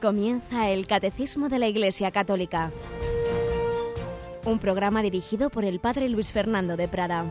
Comienza el Catecismo de la Iglesia Católica, un programa dirigido por el Padre Luis Fernando de Prada.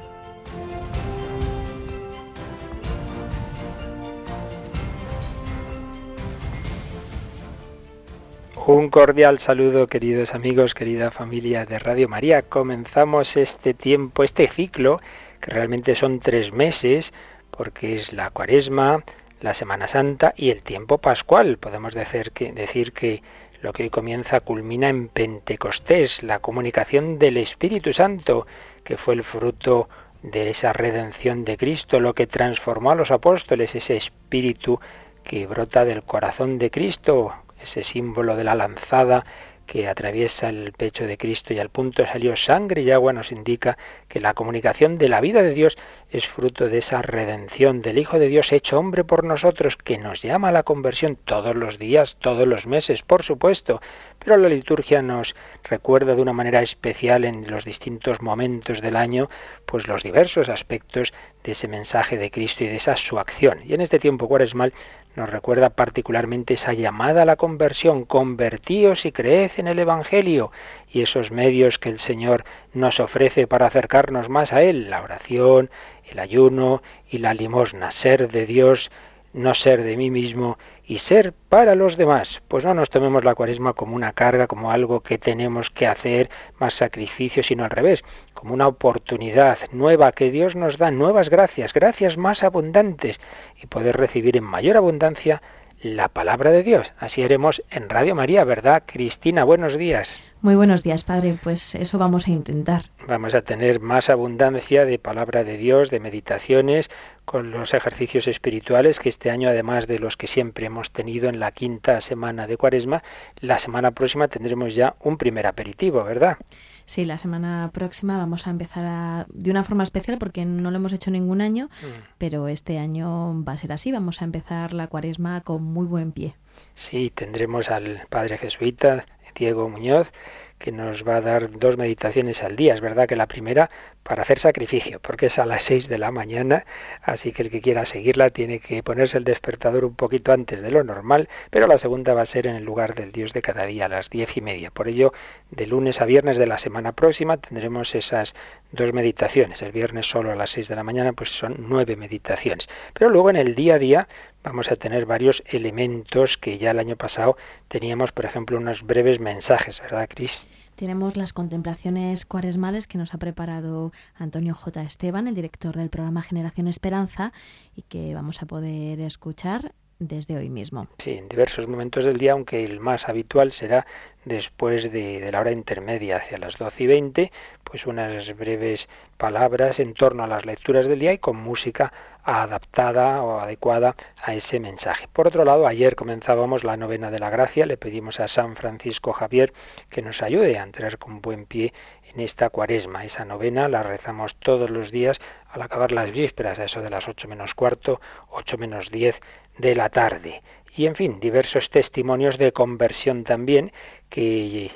Un cordial saludo, queridos amigos, querida familia de Radio María. Comenzamos este tiempo, este ciclo, que realmente son tres meses, porque es la cuaresma, la Semana Santa y el tiempo pascual. Podemos decir que, decir que lo que hoy comienza culmina en Pentecostés, la comunicación del Espíritu Santo, que fue el fruto de esa redención de Cristo, lo que transformó a los apóstoles, ese espíritu que brota del corazón de Cristo, ese símbolo de la lanzada que atraviesa el pecho de Cristo y al punto salió sangre y agua nos indica que la comunicación de la vida de Dios es fruto de esa redención del Hijo de Dios hecho hombre por nosotros, que nos llama a la conversión todos los días, todos los meses, por supuesto, pero la liturgia nos recuerda de una manera especial en los distintos momentos del año, pues los diversos aspectos de ese mensaje de Cristo y de esa su acción. Y en este tiempo cuaresmal nos recuerda particularmente esa llamada a la conversión, convertíos y creed en el Evangelio, y esos medios que el Señor nos ofrece para acercarnos más a Él, la oración, el ayuno y la limosna, ser de Dios, no ser de mí mismo y ser para los demás. Pues no nos tomemos la cuaresma como una carga, como algo que tenemos que hacer, más sacrificio, sino al revés, como una oportunidad nueva que Dios nos da, nuevas gracias, gracias más abundantes y poder recibir en mayor abundancia la palabra de Dios. Así haremos en Radio María, ¿verdad? Cristina, buenos días. Muy buenos días, Padre. Pues eso vamos a intentar. Vamos a tener más abundancia de palabra de Dios, de meditaciones, con los ejercicios espirituales que este año, además de los que siempre hemos tenido en la quinta semana de Cuaresma, la semana próxima tendremos ya un primer aperitivo, ¿verdad? Sí, la semana próxima vamos a empezar de una forma especial porque no lo hemos hecho ningún año, mm. pero este año va a ser así. Vamos a empezar la Cuaresma con muy buen pie. Sí, tendremos al Padre Jesuita Diego Muñoz, que nos va a dar dos meditaciones al día. Es verdad que la primera para hacer sacrificio, porque es a las seis de la mañana, así que el que quiera seguirla tiene que ponerse el despertador un poquito antes de lo normal, pero la segunda va a ser en el lugar del Dios de cada día, a las diez y media. Por ello, de lunes a viernes de la semana próxima tendremos esas dos meditaciones. El viernes solo a las seis de la mañana, pues son nueve meditaciones. Pero luego en el día a día vamos a tener varios elementos que ya el año pasado teníamos, por ejemplo, unos breves mensajes, ¿verdad, Cris? Tenemos las contemplaciones cuaresmales que nos ha preparado Antonio J. Esteban, el director del programa Generación Esperanza, y que vamos a poder escuchar desde hoy mismo. Sí, en diversos momentos del día, aunque el más habitual será después de, la hora intermedia, hacia las 12 y 20, pues unas breves palabras en torno a las lecturas del día y con música adaptada o adecuada a ese mensaje. Por otro lado, ayer comenzábamos la novena de la gracia, le pedimos a San Francisco Javier que nos ayude a entrar con buen pie en esta cuaresma. Esa novena la rezamos todos los días al acabar las vísperas, a eso de las ocho menos cuarto, ocho menos diez de la tarde. Y en fin, diversos testimonios de conversión también que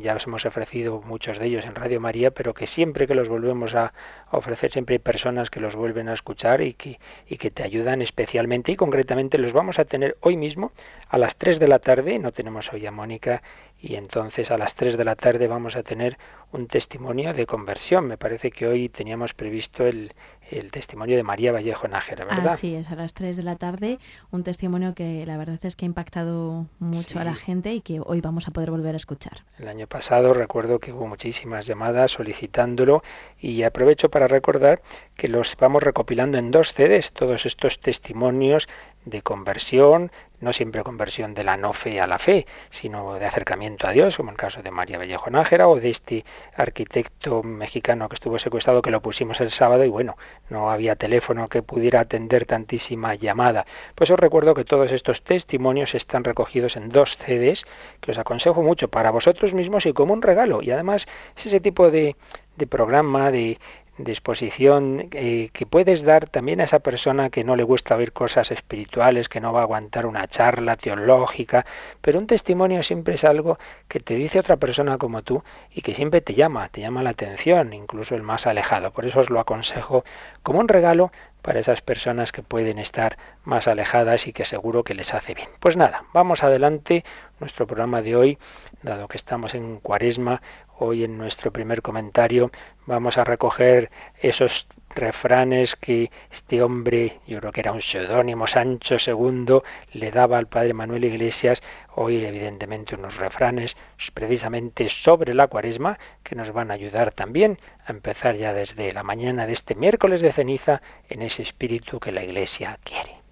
ya os hemos ofrecido muchos de ellos en Radio María, pero que siempre que los volvemos a ofrecer, siempre hay personas que los vuelven a escuchar y que, y que te ayudan especialmente. Y concretamente los vamos a tener hoy mismo a las 3 de la tarde, no tenemos hoy a Mónica. Y entonces a las 3 de la tarde vamos a tener un testimonio de conversión. Me parece que hoy teníamos previsto el, el testimonio de María Vallejo Nájera, ¿verdad? Así es, a las 3 de la tarde, un testimonio que la verdad es que ha impactado mucho a la gente y que hoy vamos a poder volver a escuchar. El año pasado recuerdo que hubo muchísimas llamadas solicitándolo y aprovecho para recordar que los vamos recopilando en dos CDs, todos estos testimonios de conversión, no siempre conversión de la no fe a la fe, sino de acercamiento a Dios, como el caso de María Vallejo Nájera o de este arquitecto mexicano que estuvo secuestrado, que lo pusimos el sábado y bueno, no había teléfono que pudiera atender tantísima llamada. Pues os recuerdo que todos estos testimonios están recogidos en dos CDs que os aconsejo mucho para vosotros mismos y como un regalo. Y además es ese tipo de, de programa, de, de exposición eh, que puedes dar también a esa persona que no le gusta oír cosas espirituales, que no va a aguantar una charla teológica, pero un testimonio siempre es algo que te dice otra persona como tú y que siempre te llama, te llama la atención, incluso el más alejado. Por eso os lo aconsejo como un regalo para esas personas que pueden estar más alejadas y que seguro que les hace bien. Pues nada, vamos adelante. Nuestro programa de hoy, dado que estamos en cuaresma, hoy en nuestro primer comentario vamos a recoger esos refranes que este hombre, yo creo que era un seudónimo, Sancho II, le daba al padre Manuel Iglesias, hoy evidentemente unos refranes precisamente sobre la cuaresma que nos van a ayudar también a empezar ya desde la mañana de este miércoles de ceniza en ese espíritu que la Iglesia quiere.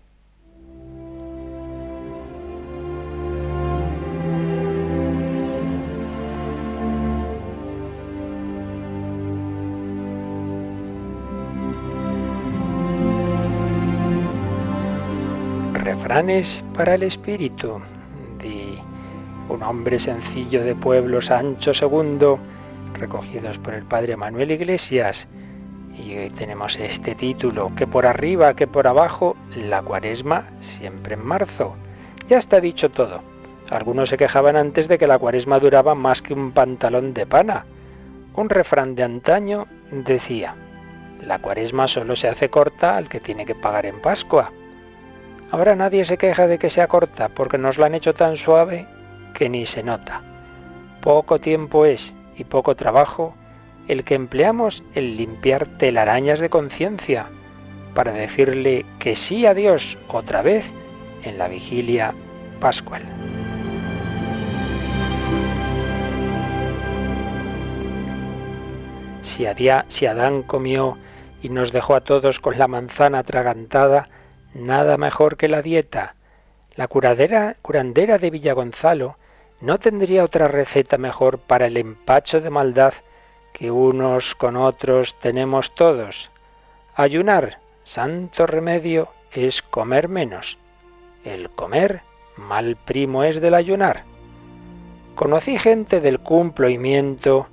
Refranes para el espíritu de un hombre sencillo de pueblo, Sancho II, recogidos por el padre Manuel Iglesias. Y hoy tenemos este título, que por arriba, que por abajo, la cuaresma siempre en marzo. Ya está dicho todo. Algunos se quejaban antes de que la cuaresma duraba más que un pantalón de pana. Un refrán de antaño decía, la cuaresma solo se hace corta al que tiene que pagar en Pascua. Ahora nadie se queja de que sea corta porque nos la han hecho tan suave que ni se nota. Poco tiempo es y poco trabajo el que empleamos en limpiar telarañas de conciencia para decirle que sí a Dios otra vez en la vigilia pascual. Si, Adán comió y nos dejó a todos con la manzana atragantada, nada mejor que la dieta. La curadera, curandera de Villagonzalo no tendría otra receta mejor para el empacho de maldad que unos con otros tenemos todos. Ayunar, santo remedio, es comer menos. El comer, mal primo es del ayunar. Conocí gente del cumplimiento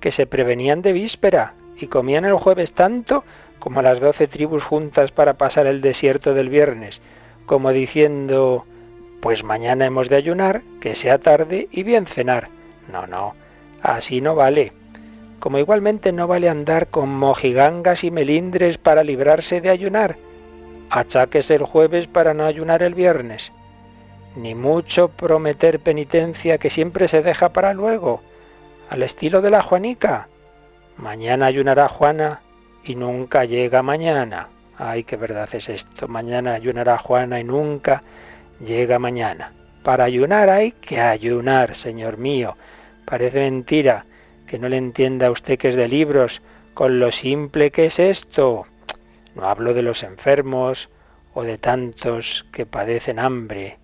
que se prevenían de víspera y comían el jueves tanto como las doce tribus juntas para pasar el desierto del viernes, como diciendo, pues mañana hemos de ayunar, que sea tarde y bien cenar. No, no, así no vale. Como igualmente no vale andar con mojigangas y melindres para librarse de ayunar. Achaques el jueves para no ayunar el viernes. Ni mucho prometer penitencia que siempre se deja para luego, al estilo de la Juanica. Mañana ayunará Juana y nunca llega mañana. Ay, qué verdad es esto. Mañana ayunará Juana y nunca llega mañana. Para ayunar hay que ayunar, Señor mío. Parece mentira que no le entienda a usted que es de libros con lo simple que es esto. No hablo de los enfermos o de tantos que padecen hambre.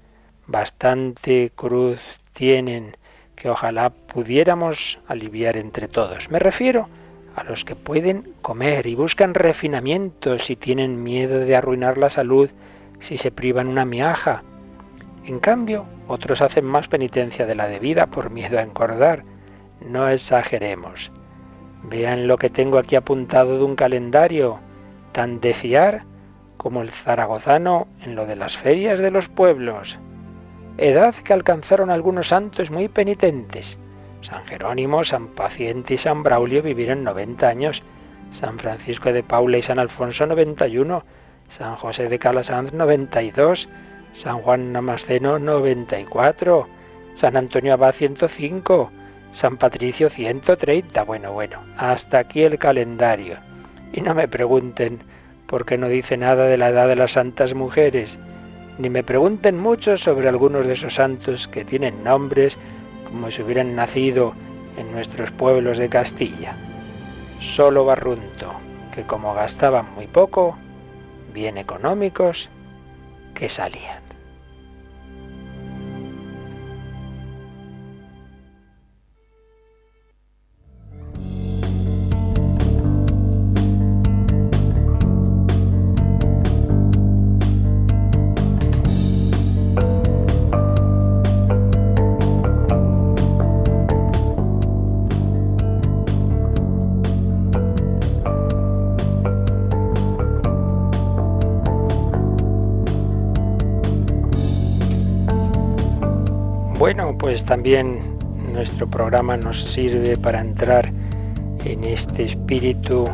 Bastante cruz tienen que ojalá pudiéramos aliviar entre todos. Me refiero a los que pueden comer y buscan refinamientos y tienen miedo de arruinar la salud si se privan una miaja. En cambio, otros hacen más penitencia de la debida por miedo a engordar. No exageremos. Vean lo que tengo aquí apuntado de un calendario, tan de fiar como el zaragozano en lo de las ferias de los pueblos. Edad que alcanzaron algunos santos muy penitentes San Jerónimo, San Paciente y San Braulio vivieron 90 años, San Francisco de Paula y San Alfonso 91, San José de Calasanz 92, San Juan Namasceno 94, San Antonio Abad 105, San Patricio 130. Bueno, bueno, hasta aquí el calendario. Y no me pregunten por qué no dice nada de la edad de las santas mujeres, ni me pregunten mucho sobre algunos de esos santos que tienen nombres como si hubieran nacido en nuestros pueblos de Castilla. Solo Barrunto, que como gastaban muy poco, bien económicos, que salían. Pues también nuestro programa nos sirve para entrar en este espíritu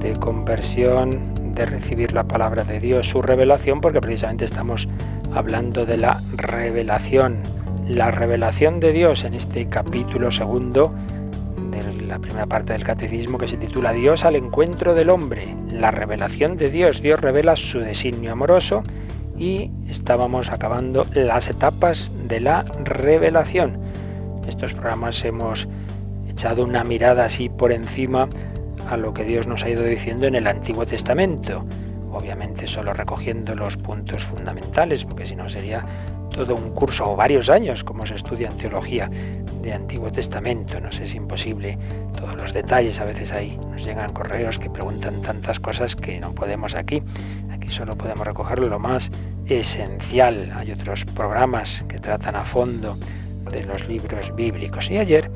de conversión, de recibir la palabra de Dios, su revelación, porque precisamente estamos hablando de la revelación, la revelación de Dios en este capítulo segundo de la primera parte del catecismo que se titula Dios al encuentro del hombre, la revelación de Dios. Dios revela su designio amoroso y estábamos acabando las etapas de la revelación. En estos programas hemos echado una mirada así por encima a lo que Dios nos ha ido diciendo en el Antiguo Testamento. Obviamente solo recogiendo los puntos fundamentales, porque si no sería todo un curso o varios años como se estudia en teología de Antiguo Testamento. Nos es imposible todos los detalles. A veces ahí nos llegan correos que preguntan tantas cosas que no podemos aquí. Aquí solo podemos recoger lo más esencial. Hay otros programas que tratan a fondo de los libros bíblicos. Y ayer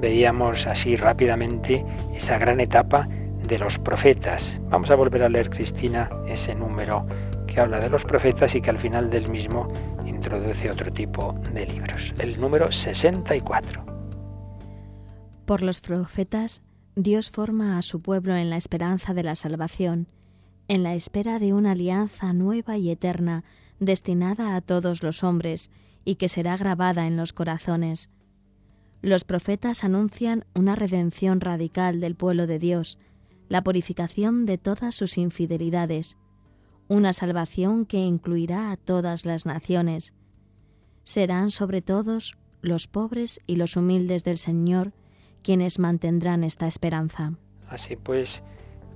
veíamos así rápidamente esa gran etapa de los profetas. Vamos a volver a leer, Cristina, ese número que habla de los profetas y que al final del mismo introduce otro tipo de libros. El número 64. Por los profetas, Dios forma a su pueblo en la esperanza de la salvación, en la espera de una alianza nueva y eterna destinada a todos los hombres y que será grabada en los corazones los profetas anuncian una redención radical del pueblo de Dios, la purificación de todas sus infidelidades, una salvación que incluirá a todas las naciones. Serán sobre todos los pobres y los humildes del Señor quienes mantendrán esta esperanza. Así pues,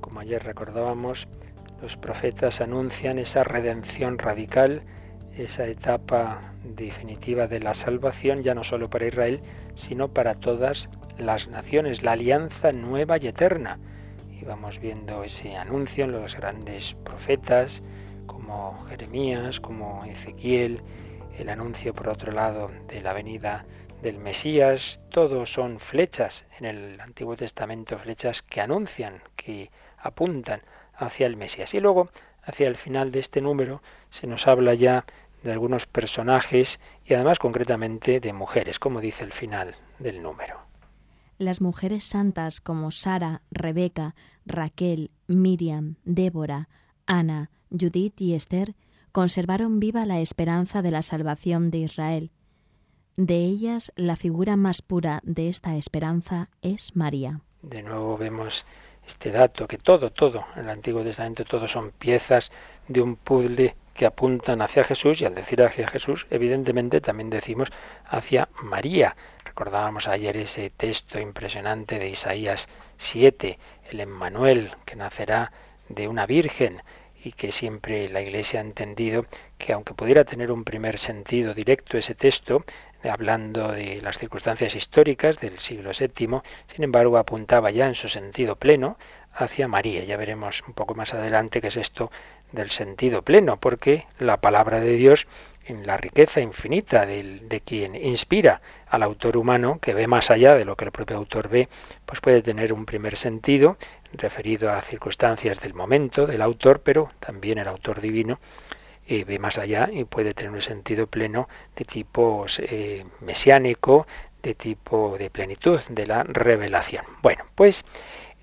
como ayer recordábamos, los profetas anuncian esa redención radical esa etapa definitiva de la salvación, ya no solo para Israel, sino para todas las naciones, la alianza nueva y eterna. Y vamos viendo ese anuncio en los grandes profetas, como Jeremías, como Ezequiel, el anuncio por otro lado de la venida del Mesías, todos son flechas en el Antiguo Testamento, flechas que anuncian, que apuntan hacia el Mesías. Y luego, hacia el final de este número, se nos habla ya de algunos personajes y además concretamente de mujeres, como dice el final del número. Las mujeres santas como Sara, Rebeca, Raquel, Miriam, Débora, Ana, Judith y Esther conservaron viva la esperanza de la salvación de Israel. De ellas, la figura más pura de esta esperanza es María. De nuevo vemos este dato, que todo, todo, en el Antiguo Testamento, todo son piezas de un puzzle que apuntan hacia Jesús y al decir hacia Jesús, evidentemente también decimos hacia María. Recordábamos ayer ese texto impresionante de Isaías 7, el Emmanuel, que nacerá de una virgen y que siempre la Iglesia ha entendido que aunque pudiera tener un primer sentido directo ese texto, hablando de las circunstancias históricas del siglo VII, sin embargo apuntaba ya en su sentido pleno hacia María. Ya veremos un poco más adelante qué es esto del sentido pleno, porque la palabra de Dios, en la riqueza infinita de, de, quien inspira al autor humano, que ve más allá de lo que el propio autor ve, pues puede tener un primer sentido referido a circunstancias del momento del autor, pero también el autor divino eh, ve más allá y puede tener un sentido pleno de tipo eh, mesiánico, de tipo de plenitud de la revelación. Bueno, pues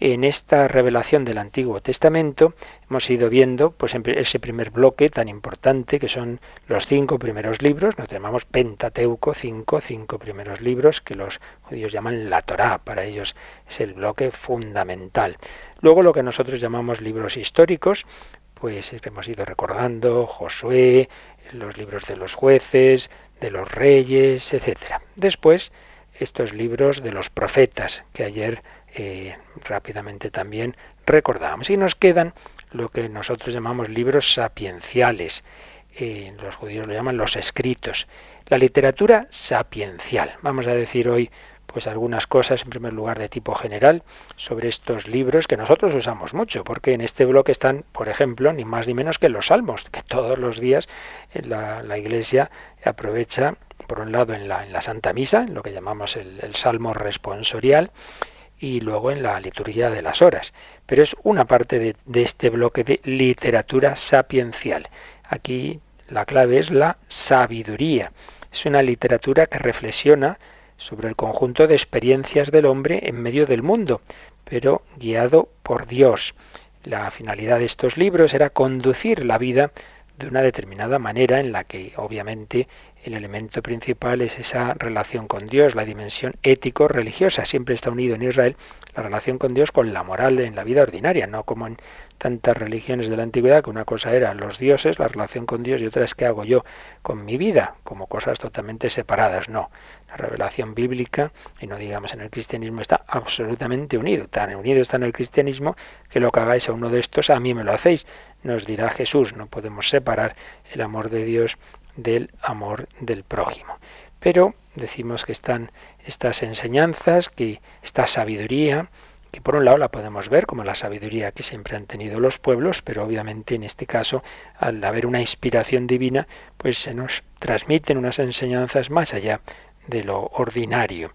en esta revelación del Antiguo Testamento hemos ido viendo pues ese primer bloque tan importante que son los cinco primeros libros, nos llamamos Pentateuco, cinco, cinco primeros libros que los judíos llaman la Torá, para ellos es el bloque fundamental. Luego lo que nosotros llamamos libros históricos, pues hemos ido recordando Josué, los libros de los jueces, de los reyes, etcétera. Después estos libros de los profetas que ayer eh, rápidamente también recordábamos. Y nos quedan lo que nosotros llamamos libros sapienciales. Eh, los judíos lo llaman los escritos. La literatura sapiencial. Vamos a decir hoy pues algunas cosas en primer lugar de tipo general sobre estos libros que nosotros usamos mucho, porque en este bloque están, por ejemplo, ni más ni menos que los salmos, que todos los días la, la Iglesia aprovecha, por un lado, en la, en la Santa Misa, en lo que llamamos el Salmo responsorial, y luego en la liturgia de las horas. Pero es una parte de, este bloque de literatura sapiencial. Aquí la clave es la sabiduría. Es una literatura que reflexiona sobre el conjunto de experiencias del hombre en medio del mundo, pero guiado por Dios. La finalidad de estos libros era conducir la vida de una determinada manera en la que obviamente el elemento principal es esa relación con Dios, la dimensión ético-religiosa. Siempre está unido en Israel la relación con Dios con la moral en la vida ordinaria, no como en tantas religiones de la antigüedad, que una cosa era los dioses, la relación con Dios, y otra es qué hago yo con mi vida, como cosas totalmente separadas. No, la revelación bíblica, y no digamos en el cristianismo, está absolutamente unido. Tan unido está en el cristianismo que lo que hagáis a uno de estos, a mí me lo hacéis. Nos dirá Jesús, no podemos separar el amor de Dios del amor del prójimo. Pero decimos que están estas enseñanzas, que esta sabiduría, que por un lado la podemos ver como la sabiduría que siempre han tenido los pueblos, pero obviamente en este caso, al haber una inspiración divina, pues se nos transmiten unas enseñanzas más allá de lo ordinario.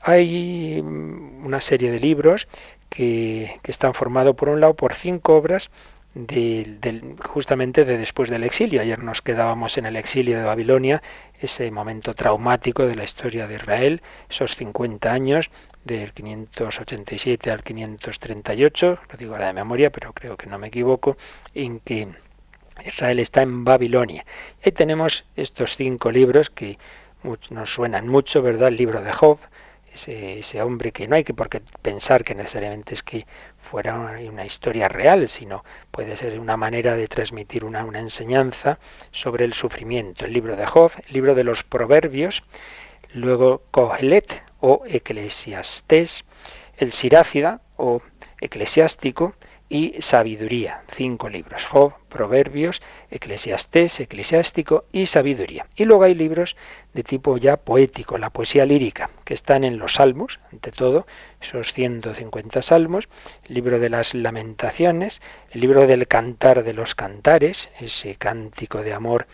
Hay una serie de libros que, que están formados por un lado por cinco obras justamente de después del exilio. Ayer nos quedábamos en el exilio de Babilonia, ese momento traumático de la historia de Israel, esos 50 años del 587 al 538, lo digo ahora de memoria, pero creo que no me equivoco, en que Israel está en Babilonia. Y ahí tenemos estos cinco libros que nos suenan mucho, ¿verdad? El libro de Job, ese, hombre que no hay que por qué pensar que necesariamente es que fuera una, historia real, sino puede ser una manera de transmitir una, una enseñanza sobre el sufrimiento. El libro de Job, el libro de los proverbios, luego Kohelet o Eclesiastés, el Sirácida o Eclesiástico, y sabiduría. Cinco libros. Job, Proverbios, Eclesiastés, Eclesiástico y Sabiduría. Y luego hay libros de tipo ya poético, la poesía lírica, que están en los salmos, ante todo, esos 150 salmos, el libro de las lamentaciones, el libro del cantar de los cantares, ese cántico de amor,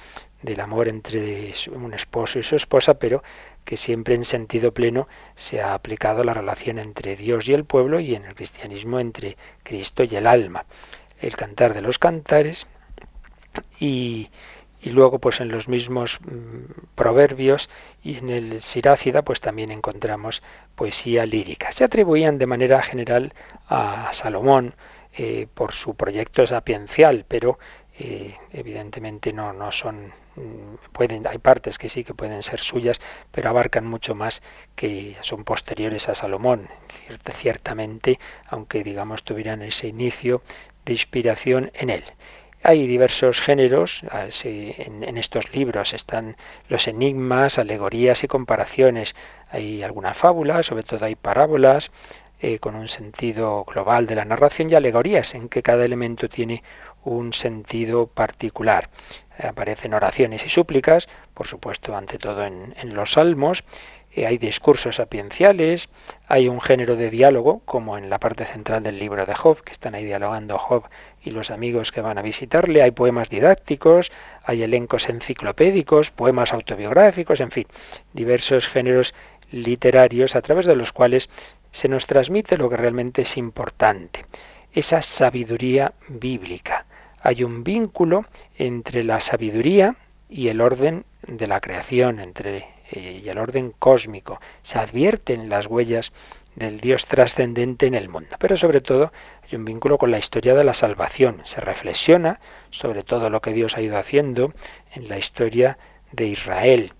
del amor entre un esposo y su esposa, pero que siempre en sentido pleno se ha aplicado la relación entre Dios y el pueblo y en el cristianismo entre Cristo y el alma. El cantar de los cantares y, y luego pues en los mismos mm, proverbios y en el Sirácida pues también encontramos poesía lírica. Se atribuían de manera general a Salomón eh, por su proyecto sapiencial, pero evidentemente no, no son Mm, pueden, hay partes que sí que pueden ser suyas, pero abarcan mucho más que son posteriores a Salomón, ciertamente, aunque digamos tuvieran ese inicio de inspiración en él. Hay diversos géneros, ah, en, estos libros están los enigmas, alegorías y comparaciones. Hay algunas fábulas, sobre todo hay parábolas, eh, con un sentido global de la narración y alegorías en que cada elemento tiene un sentido particular. Aparecen oraciones y súplicas, por supuesto, ante todo en, los salmos, eh, hay discursos sapienciales, hay un género de diálogo, como en la parte central del libro de Job, que están ahí dialogando Job y los amigos que van a visitarle, hay poemas didácticos, hay elencos enciclopédicos, poemas autobiográficos, en fin, diversos géneros literarios a través de los cuales se nos transmite lo que realmente es importante, esa sabiduría bíblica hay un vínculo entre la sabiduría y el orden de la creación, entre eh, y el orden cósmico. Se advierten las huellas del Dios trascendente en el mundo, pero sobre todo hay un vínculo con la historia de la salvación. Se reflexiona sobre todo lo que Dios ha ido haciendo en la historia de Israel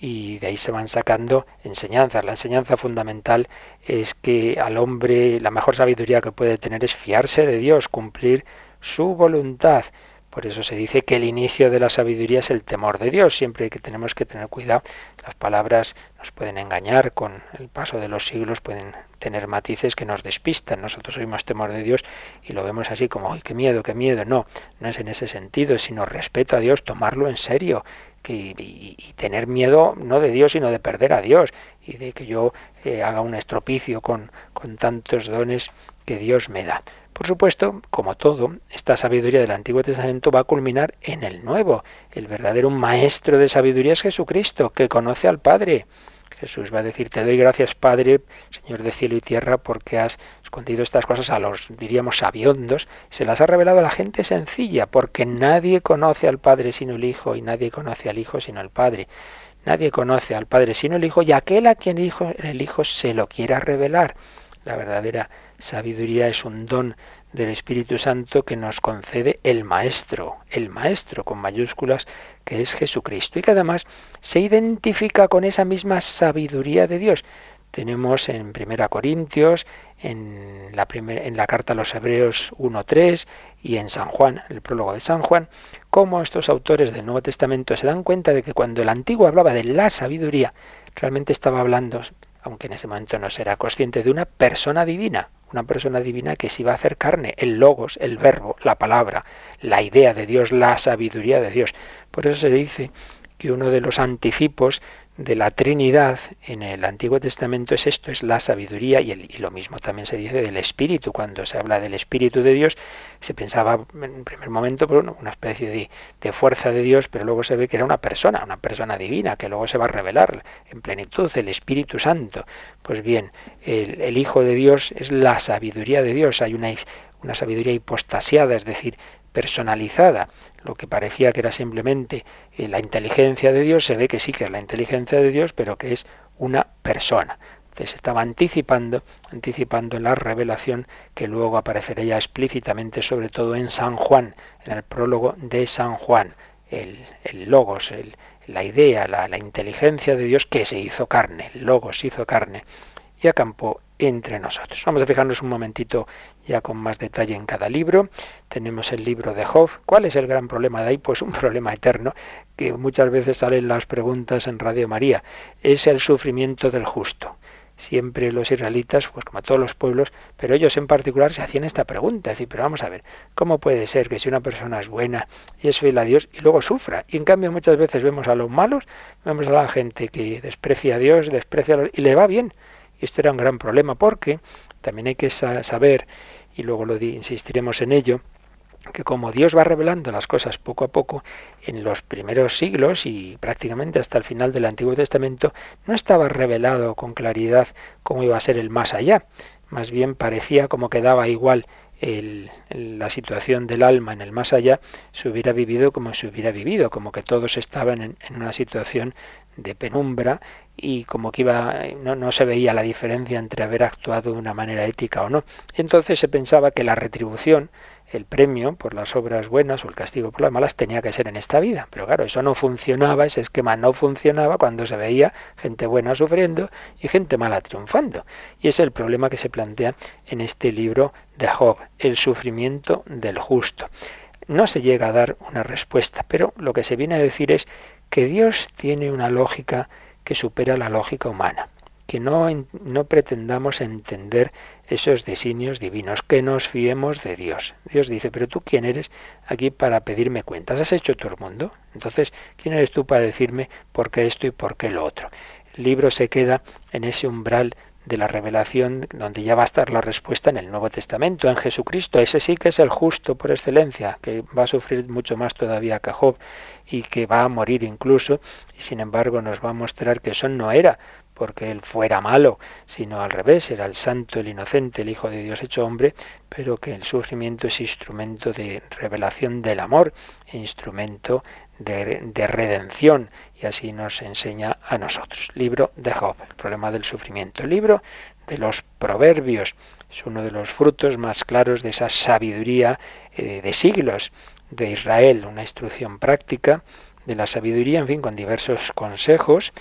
y de ahí se van sacando enseñanzas. La enseñanza fundamental es que al hombre la mejor sabiduría que puede tener es fiarse de Dios, cumplir su voluntad. Por eso se dice que el inicio de la sabiduría es el temor de Dios. Siempre que tenemos que tener cuidado. Las palabras nos pueden engañar con el paso de los siglos, pueden tener matices que nos despistan. Nosotros oímos temor de Dios y lo vemos así como, ¡ay, qué miedo, qué miedo! No, no es en ese sentido, sino respeto a Dios, tomarlo en serio. Que, y, tener miedo no de Dios, sino de perder a Dios y de que yo eh, haga un estropicio con, con tantos dones que Dios me da. Por supuesto, como todo, esta sabiduría del Antiguo Testamento va a culminar en el Nuevo. El verdadero maestro de sabiduría es Jesucristo, que conoce al Padre. Jesús va a decir, te doy gracias Padre, Señor de cielo y tierra, porque has escondido estas cosas a los, diríamos, sabiondos, se las ha revelado a la gente sencilla, porque nadie conoce al Padre sino el Hijo, y nadie conoce al Hijo sino el Padre. Nadie conoce al Padre sino el Hijo, y aquel a quien el Hijo, el Hijo se lo quiera revelar. La verdadera sabiduría es un don del Espíritu Santo que nos concede el Maestro, el Maestro con mayúsculas, que es Jesucristo, y que además se identifica con esa misma sabiduría de Dios. Tenemos en Primera Corintios, en la, en la carta a los Hebreos 1.3 y en San Juan, el prólogo de San Juan, cómo estos autores del Nuevo Testamento se dan cuenta de que cuando el Antiguo hablaba de la sabiduría, realmente estaba hablando aunque en ese momento no será consciente, de una persona divina, una persona divina que se iba a hacer carne, el logos, el verbo, la palabra, la idea de Dios, la sabiduría de Dios. Por eso se dice que uno de los anticipos de la Trinidad en el Antiguo Testamento es esto, es la sabiduría y, el, y, lo mismo también se dice del Espíritu. Cuando se habla del Espíritu de Dios, se pensaba en un primer momento por una especie de, fuerza de Dios, pero luego se ve que era una persona, una persona divina, que luego se va a revelar en plenitud, el Espíritu Santo. Pues bien, el, el Hijo de Dios es la sabiduría de Dios. Hay una, una sabiduría hipostasiada, es decir, personalizada. Lo que parecía que era simplemente eh, la inteligencia de Dios, se ve que sí que es la inteligencia de Dios, pero que es una persona. Entonces estaba anticipando, anticipando la revelación que luego aparecerá ya explícitamente, sobre todo en San Juan, en el prólogo de San Juan, el, el logos, el, la idea, la, la inteligencia de Dios que se hizo carne, el logos hizo carne y acampó entre nosotros. Vamos a fijarnos un momentito ya con más detalle en cada libro. Tenemos el libro de Job. ¿Cuál es el gran problema de ahí? Pues un problema eterno, que muchas veces salen las preguntas en Radio María. Es el sufrimiento del justo. Siempre los israelitas, pues como todos los pueblos, pero ellos en particular se hacían esta pregunta, es decir, pero vamos a ver, ¿cómo puede ser que si una persona es buena y es fiel a Dios y luego sufra? Y en cambio muchas veces vemos a los malos, vemos a la gente que desprecia a Dios, desprecia a los, y le va bien esto era un gran problema porque también hay que saber, y luego lo insistiremos en ello, que como Dios va revelando las cosas poco a poco, en los primeros siglos y prácticamente hasta el final del Antiguo Testamento, no estaba revelado con claridad cómo iba a ser el más allá. Más bien parecía como que daba igual la situación del alma en el más allá, se hubiera vivido como se hubiera vivido, como que todos estaban en una situación de penumbra y como que iba no, se veía la diferencia entre haber actuado de una manera ética o no. Entonces se pensaba que la retribución, el premio por las obras buenas o el castigo por las malas tenía que ser en esta vida. Pero claro, eso no funcionaba, ese esquema no funcionaba cuando se veía gente buena sufriendo y gente mala triunfando. Y es el problema que se plantea en este libro de Job, el sufrimiento del justo. No se llega a dar una respuesta, pero lo que se viene a decir es que Dios tiene una lógica que supera la lógica humana, que no, no pretendamos entender esos designios divinos, que nos fiemos de Dios. Dios dice, pero tú quién eres aquí para pedirme cuentas, ¿has hecho todo el mundo? Entonces, ¿quién eres tú para decirme por qué esto y por qué lo otro? El libro se queda en ese umbral de la revelación, donde ya va a estar la respuesta en el Nuevo Testamento, en Jesucristo. Ese sí que es el justo por excelencia, que va a sufrir mucho más todavía que Job y que va a morir incluso, y sin embargo nos va a mostrar que eso no era porque él fuera malo, sino al revés, era el santo, el inocente, el Hijo de Dios hecho hombre, pero que el sufrimiento es instrumento de revelación del amor, instrumento de, de, redención, y así nos enseña a nosotros. Libro de Job, el problema del sufrimiento. Libro de los proverbios, es uno de los frutos más claros de esa sabiduría eh, de siglos de Israel, una instrucción práctica de la sabiduría, en fin, con diversos consejos,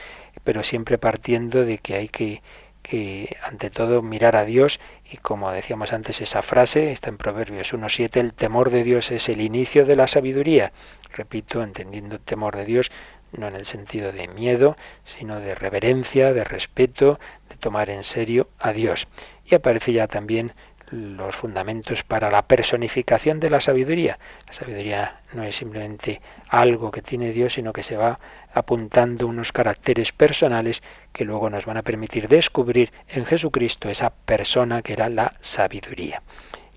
pero siempre partiendo de que hay que, que ante todo mirar a Dios y como decíamos antes esa frase está en Proverbios 1.7, el temor de Dios es el inicio de la sabiduría. Repito, entendiendo el temor de Dios no en el sentido de miedo, sino de reverencia, de respeto, de tomar en serio a Dios. Y aparece ya también los fundamentos para la personificación de la sabiduría. La sabiduría no es simplemente algo que tiene Dios, sino que se va apuntando unos caracteres personales que luego nos van a permitir descubrir en Jesucristo esa persona que era la sabiduría.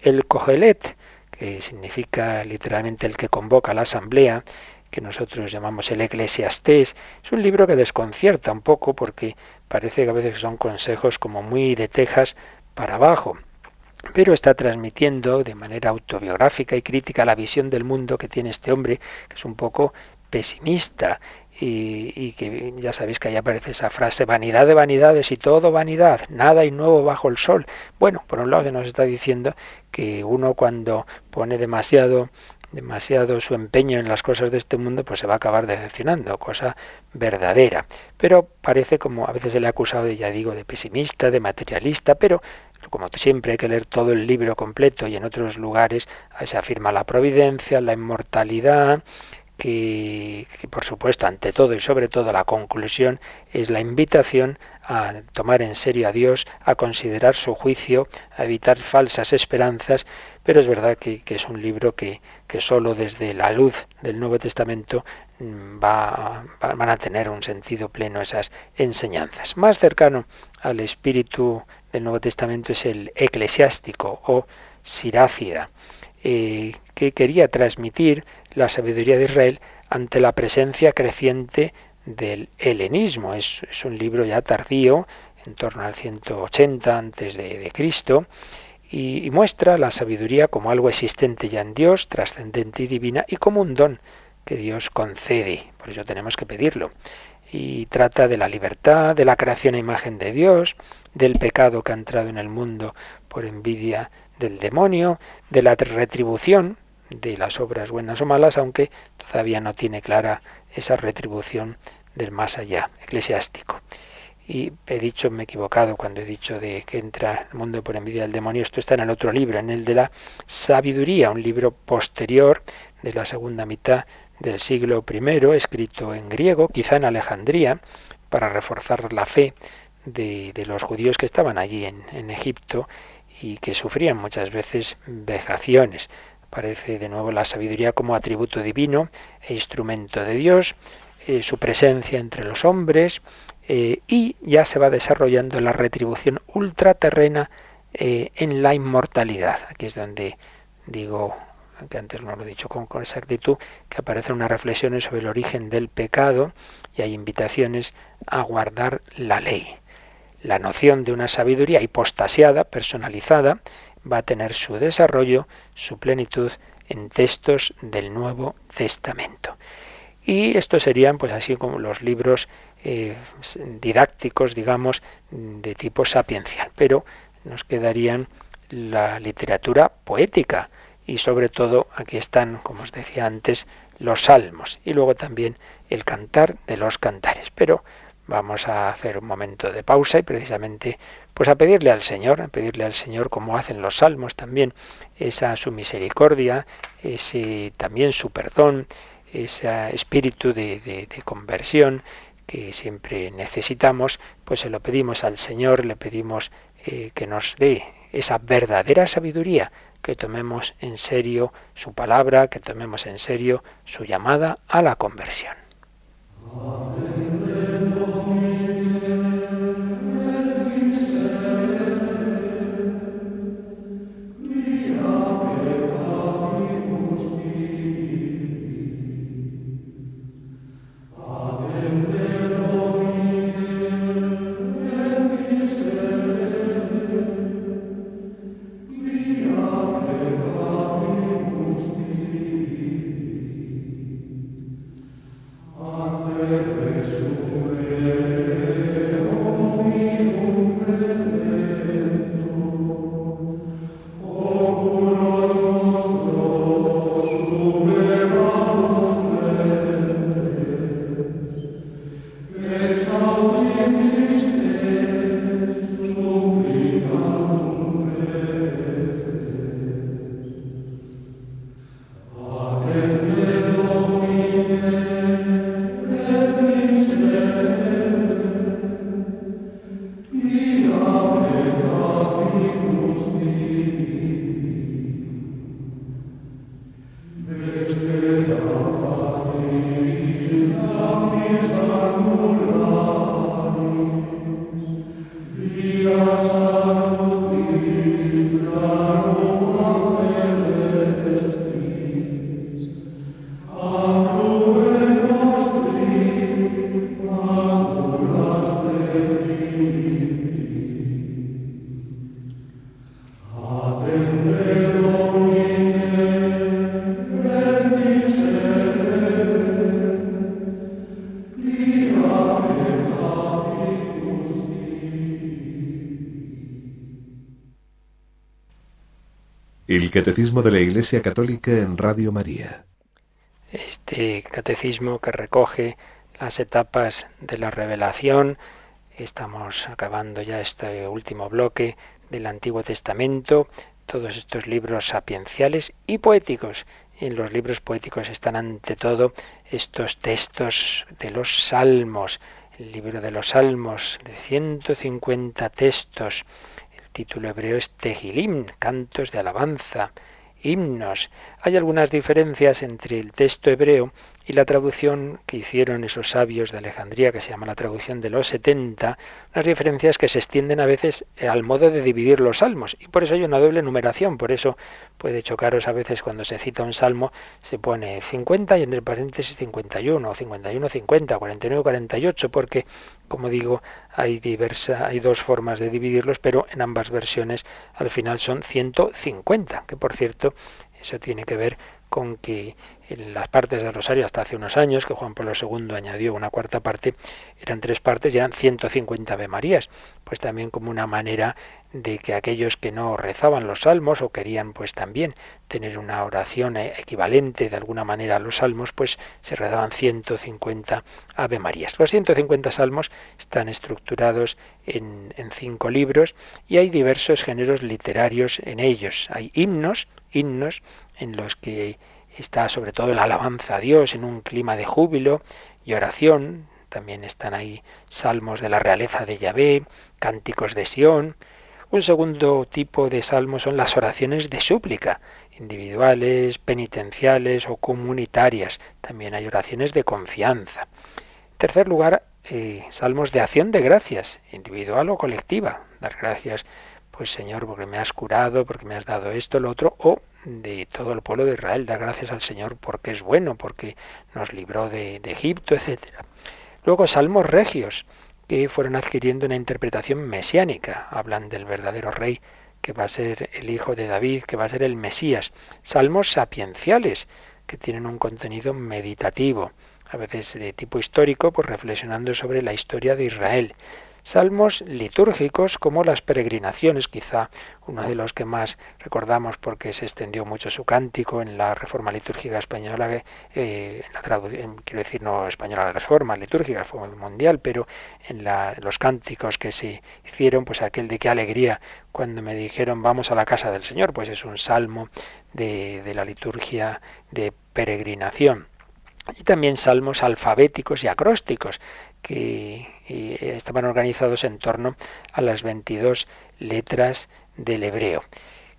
El Cogelet, que significa literalmente el que convoca la asamblea, que nosotros llamamos el Eclesiastés, es un libro que desconcierta un poco porque parece que a veces son consejos como muy de tejas para abajo pero está transmitiendo de manera autobiográfica y crítica la visión del mundo que tiene este hombre, que es un poco pesimista y, que ya sabéis que ahí aparece esa frase, vanidad de vanidades y todo vanidad, nada y nuevo bajo el sol. Bueno, por un lado se nos está diciendo que uno cuando pone demasiado demasiado su empeño en las cosas de este mundo, pues se va a acabar decepcionando, cosa verdadera. Pero parece como a veces se le ha acusado de, ya digo, de pesimista, de materialista, pero como siempre hay que leer todo el libro completo y en otros lugares se afirma la providencia, la inmortalidad, que, por supuesto ante todo y sobre todo la conclusión es la invitación a tomar en serio a Dios, a considerar su juicio, a evitar falsas esperanzas, pero es verdad que, es un libro que, que, solo desde la luz del Nuevo Testamento mm, va, van a tener un sentido pleno esas enseñanzas. Más cercano al espíritu del Nuevo Testamento es el eclesiástico o sirácida, eh, que quería transmitir la sabiduría de Israel ante la presencia creciente del helenismo. Es, un libro ya tardío, en torno al 180 antes de, Cristo, y, muestra la sabiduría como algo existente ya en Dios, trascendente y divina, y como un don que Dios concede. Por eso tenemos que pedirlo. Y trata de la libertad, de la creación a imagen de Dios, del pecado que ha entrado en el mundo por envidia del demonio, de la retribución de las obras buenas o malas, aunque todavía no tiene clara esa retribución del más allá, eclesiástico. Y he dicho, me he equivocado cuando he dicho de que entra el mundo por envidia del demonio. Esto está en el otro libro, en el de la sabiduría, un libro posterior de la segunda mitad del siglo I, escrito en griego, quizá en Alejandría, para reforzar la fe de, los judíos que estaban allí en, Egipto y que sufrían muchas veces vejaciones. Parece de nuevo la sabiduría como atributo divino e instrumento de Dios, eh, su presencia entre los hombres eh, y ya se va desarrollando la retribución ultraterrena eh, en la inmortalidad. Aquí es donde digo, que antes no lo he dicho con, exactitud, que aparecen unas reflexiones sobre el origen del pecado y hay invitaciones a guardar la ley. La noción de una sabiduría hipostasiada, personalizada, va a tener su desarrollo, su plenitud en textos del Nuevo Testamento. Y estos serían, pues así como los libros eh, didácticos, digamos, de tipo sapiencial. Pero nos quedarían la literatura poética y sobre todo aquí están, como os decía antes, los salmos y luego también el cantar de los cantares. Pero vamos a hacer un momento de pausa y precisamente pues a pedirle al Señor, a pedirle al Señor como hacen los salmos también, esa su misericordia, ese también su perdón, ese espíritu de, conversión que siempre necesitamos, pues se lo pedimos al Señor, le pedimos eh, que nos dé esa verdadera sabiduría, que tomemos en serio su palabra, que tomemos en serio su llamada a la conversión. Catecismo de la Iglesia Católica en Radio María. Este catecismo que recoge las etapas de la revelación. Estamos acabando ya este último bloque del Antiguo Testamento, todos estos libros sapienciales y poéticos. En los libros poéticos están ante todo estos textos de los salmos, el libro de los salmos de 150 textos título hebreo es Tehilim, cantos de alabanza, himnos. Hay algunas diferencias entre el texto hebreo y la traducción que hicieron esos sabios de Alejandría, que se llama la traducción de los 70, unas diferencias que se extienden a veces al modo de dividir los salmos, y por eso hay una doble numeración, por eso puede chocaros a veces cuando se cita un salmo, se pone 50 y entre paréntesis 51, o 51, 50, 49, 48, porque, como digo, hay, diversa, hay dos formas de dividirlos, pero en ambas versiones al final son 150, que por cierto, eso tiene que ver con que en las partes del rosario hasta hace unos años, que Juan Pablo II añadió una cuarta parte, eran tres partes y eran 150 Ave Marías, pues también como una manera de que aquellos que no rezaban los salmos o querían pues también tener una oración equivalente de alguna manera a los salmos, pues se rezaban 150 Ave Marías. Los 150 salmos están estructurados en, en cinco libros y hay diversos géneros literarios en ellos. Hay himnos, himnos en los que está sobre todo la alabanza a Dios en un clima de júbilo y oración. También están ahí salmos de la realeza de Yahvé, cánticos de Sión. Un segundo tipo de salmos son las oraciones de súplica, individuales, penitenciales o comunitarias. También hay oraciones de confianza. En tercer lugar, eh, salmos de acción de gracias, individual o colectiva. Dar gracias, pues Señor, porque me has curado, porque me has dado esto, lo otro, o de todo el pueblo de Israel. Da gracias al Señor porque es bueno, porque nos libró de, Egipto, etc. Luego salmos regios, que fueron adquiriendo una interpretación mesiánica. Hablan del verdadero rey, que va a ser el hijo de David, que va a ser el Mesías. Salmos sapienciales, que tienen un contenido meditativo, a veces de tipo histórico, pues reflexionando sobre la historia de Israel salmos litúrgicos como las peregrinaciones, quizá uno de los que más recordamos porque se extendió mucho su cántico en la reforma litúrgica española, eh, en la traducción, quiero decir no española, la reforma litúrgica fue mundial, pero en los cánticos que se hicieron, pues aquel de qué alegría cuando me dijeron vamos a la casa del Señor, pues es un salmo de, de la liturgia de peregrinación. Y también salmos alfabéticos y acrósticos que estaban organizados en torno a las 22 letras del hebreo.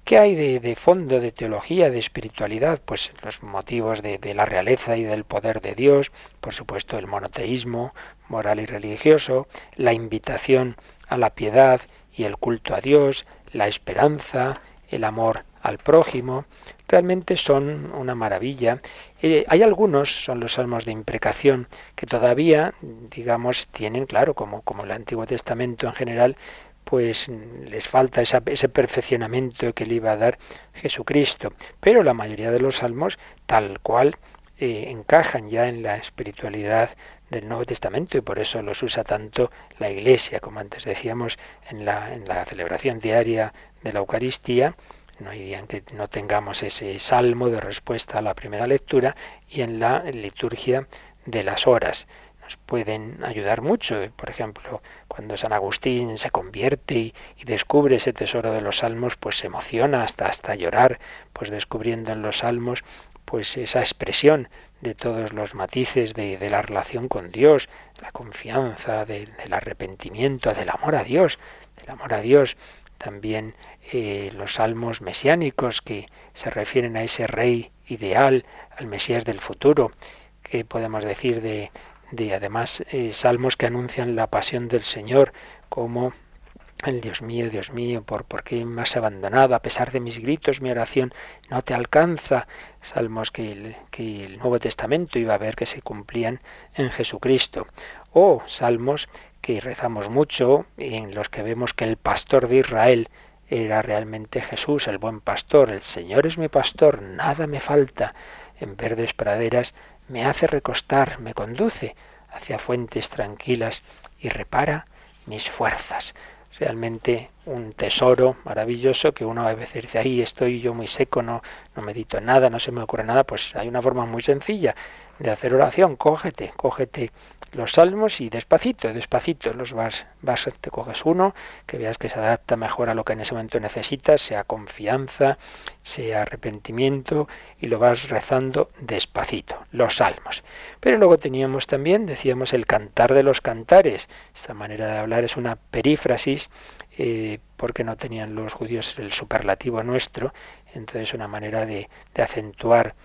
¿Qué hay de, fondo, de teología, de espiritualidad? Pues los motivos de, la realeza y del poder de Dios, por supuesto el monoteísmo moral y religioso, la invitación a la piedad y el culto a Dios, la esperanza, el amor al prójimo, realmente son una maravilla. Eh, hay algunos, son los salmos de imprecación, que todavía, digamos, tienen, claro, como, como el Antiguo Testamento en general, pues les falta ese perfeccionamiento que le iba a dar Jesucristo. Pero la mayoría de los salmos, tal cual, eh, encajan ya en la espiritualidad del Nuevo Testamento y por eso los usa tanto la Iglesia, como antes decíamos en la, en la celebración diaria de la Eucaristía, no hay día en que no tengamos ese salmo de respuesta a la primera lectura y en la liturgia de las horas. Nos pueden ayudar mucho. Por ejemplo, cuando San Agustín se convierte y, descubre ese tesoro de los salmos, pues se emociona hasta, hasta llorar, pues descubriendo en los salmos pues esa expresión de todos los matices de, la relación con Dios, la confianza, del arrepentimiento, del amor a Dios, del amor a Dios, también eh, los salmos mesiánicos que se refieren a ese rey ideal, al Mesías del futuro, que podemos decir de, de además eh, salmos que anuncian la pasión del Señor como el Dios mío, Dios mío, ¿por, ¿por qué me has abandonado? A pesar de mis gritos, mi oración no te alcanza. Salmos que el, que el Nuevo Testamento iba a ver que se cumplían en Jesucristo. O salmos que rezamos mucho, en los que vemos que el pastor de Israel era realmente Jesús, el buen pastor. El Señor es mi pastor, nada me falta. En verdes praderas me hace recostar, me conduce hacia fuentes tranquilas y repara mis fuerzas. Realmente un tesoro maravilloso que uno a veces dice, ahí estoy yo muy seco, no, no medito nada, no se me ocurre nada, pues hay una forma muy sencilla de hacer oración, cógete, cógete los salmos y despacito, despacito los vas, vas, te coges uno que veas que se adapta mejor a lo que en ese momento necesitas, sea confianza, sea arrepentimiento, y lo vas rezando despacito, los salmos. Pero luego teníamos también, decíamos, el cantar de los cantares. Esta manera de hablar es una perífrasis, eh, porque no tenían los judíos el superlativo nuestro, entonces una manera de, de acentuar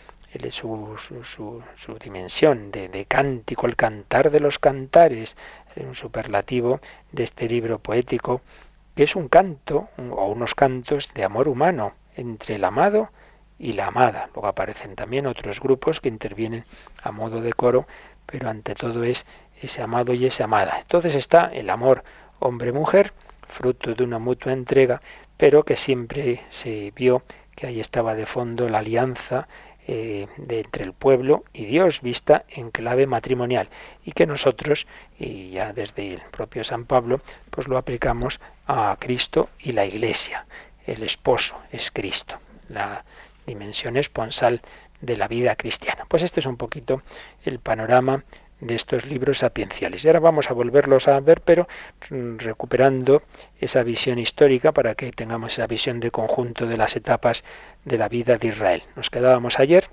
su, su, su, dimensión de, de, cántico, el cantar de los cantares, un superlativo de este libro poético, que es un canto o unos cantos de amor humano entre el amado y la amada. Luego aparecen también otros grupos que intervienen a modo de coro, pero ante todo es ese amado y esa amada. Entonces está el amor hombre-mujer, fruto de una mutua entrega, pero que siempre se vio que ahí estaba de fondo la alianza eh, de entre el pueblo y Dios vista en clave matrimonial y que nosotros y ya desde el propio San Pablo pues lo aplicamos a Cristo y la Iglesia. El esposo es Cristo. La dimensión esponsal de la vida cristiana. Pues este es un poquito el panorama de estos libros sapienciales. Y ahora vamos a volverlos a ver, pero mm, recuperando esa visión histórica para que tengamos esa visión de conjunto de las etapas de la vida de Israel. Nos quedábamos ayer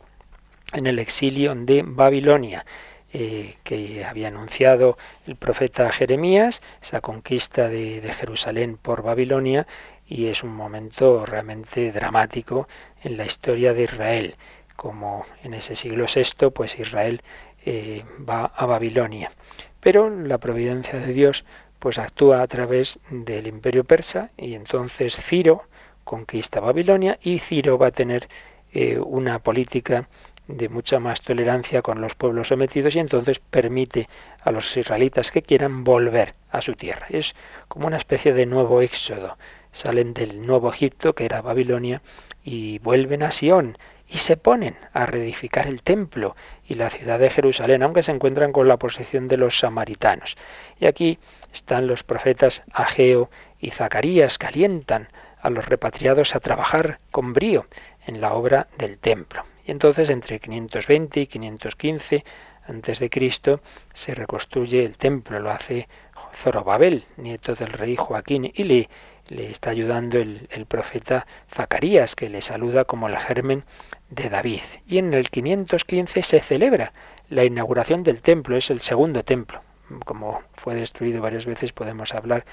en el exilio de Babilonia. Eh, que había anunciado el profeta Jeremías, esa conquista de, Jerusalén por Babilonia, y es un momento realmente dramático en la historia de Israel como en ese siglo VI, pues Israel eh, va a Babilonia. Pero la providencia de Dios pues actúa a través del imperio persa y entonces Ciro conquista Babilonia y Ciro va a tener eh, una política de mucha más tolerancia con los pueblos sometidos y entonces permite a los israelitas que quieran volver a su tierra. Es como una especie de nuevo éxodo. Salen del nuevo Egipto, que era Babilonia, y vuelven a Sión y se ponen a reedificar el templo y la ciudad de Jerusalén, aunque se encuentran con la posición de los samaritanos. Y aquí están los profetas Ageo y Zacarías que alientan a los repatriados a trabajar con brío en la obra del templo. Y entonces entre 520 y 515 antes de Cristo se reconstruye el templo, lo hace Zorobabel, nieto del rey Joaquín, y le está ayudando el, profeta Zacarías, que le saluda como el germen de David. Y en el 515 se celebra la inauguración del templo, es el segundo templo. Como fue destruido varias veces, podemos hablar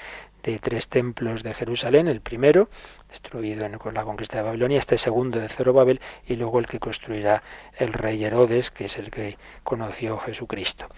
de tres templos de Jerusalén. El primero, destruido con la conquista de Babilonia, este segundo de Zorobabel, y luego el que construirá el rey Herodes, que es el que conoció Jesucristo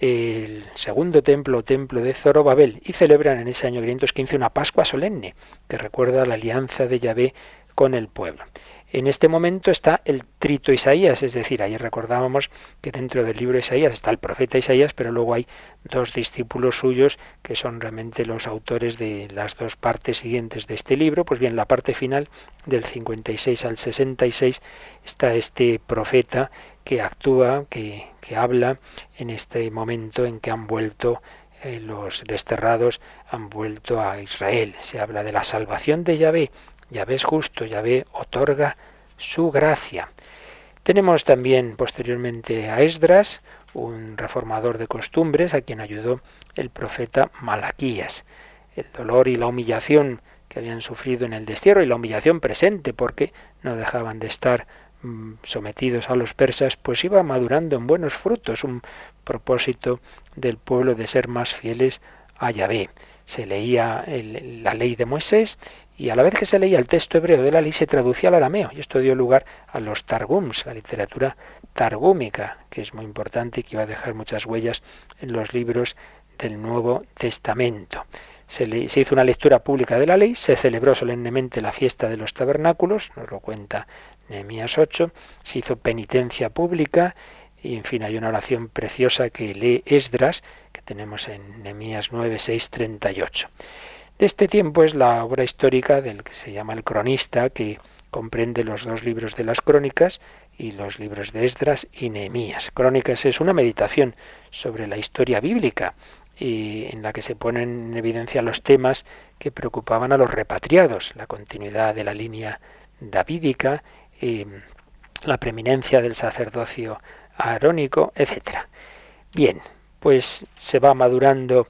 el segundo templo, templo de Zorobabel, y celebran en ese año 515 una Pascua solemne que recuerda la alianza de Yahvé con el pueblo. En este momento está el trito Isaías, es decir, ayer recordábamos que dentro del libro de Isaías está el profeta Isaías, pero luego hay dos discípulos suyos que son realmente los autores de las dos partes siguientes de este libro. Pues bien, la parte final del 56 al 66 está este profeta que actúa, que, que habla en este momento en que han vuelto eh, los desterrados, han vuelto a Israel. Se habla de la salvación de Yahvé Yahvé es justo, Yahvé otorga su gracia. Tenemos también posteriormente a Esdras, un reformador de costumbres, a quien ayudó el profeta Malaquías. El dolor y la humillación que habían sufrido en el destierro y la humillación presente, porque no dejaban de estar mm, sometidos a los persas, pues iba madurando en buenos frutos, un propósito del pueblo de ser más fieles a Yahvé. Se leía la ley de Moisés y a la vez que se leía el texto hebreo de la ley se traducía al arameo y esto dio lugar a los targums, la literatura targúmica, que es muy importante y que iba a dejar muchas huellas en los libros del Nuevo Testamento. Se, se, hizo una lectura pública de la ley, se celebró solemnemente la fiesta de los tabernáculos, nos lo cuenta Nehemías 8, se hizo penitencia pública y en fin hay una oración preciosa que lee Esdras, que tenemos en Nehemías 9, 6, 38. De este tiempo es la obra histórica del que se llama el cronista, que comprende los dos libros de las crónicas y los libros de Esdras y Nehemías. Crónicas es una meditación sobre la historia bíblica en la que se ponen en evidencia los temas que preocupaban a los repatriados, la continuidad de la línea davídica, la preeminencia del sacerdocio arónico, etc. Bien, pues se va madurando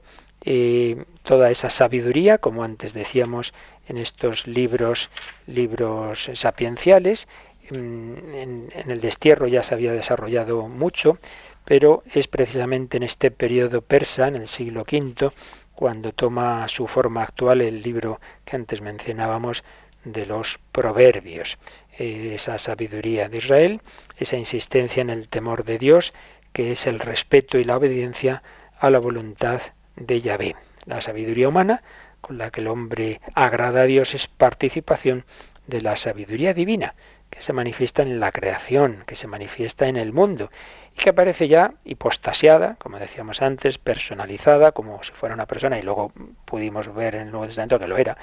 toda esa sabiduría, como antes decíamos en estos libros, libros sapienciales. Mm, en, en, el destierro ya se había desarrollado mucho, pero es precisamente en este periodo persa, en el siglo V, cuando toma su forma actual el libro que antes mencionábamos de los proverbios. Eh, esa sabiduría de Israel, esa insistencia en el temor de Dios, que es el respeto y la obediencia a la voluntad de Yahvé. La sabiduría humana con la que el hombre agrada a Dios es participación de la sabiduría divina, que se manifiesta en la creación, que se manifiesta en el mundo y que aparece ya hipostasiada, como decíamos antes, personalizada, como si fuera una persona, y luego pudimos ver en el Nuevo Testamento que lo era,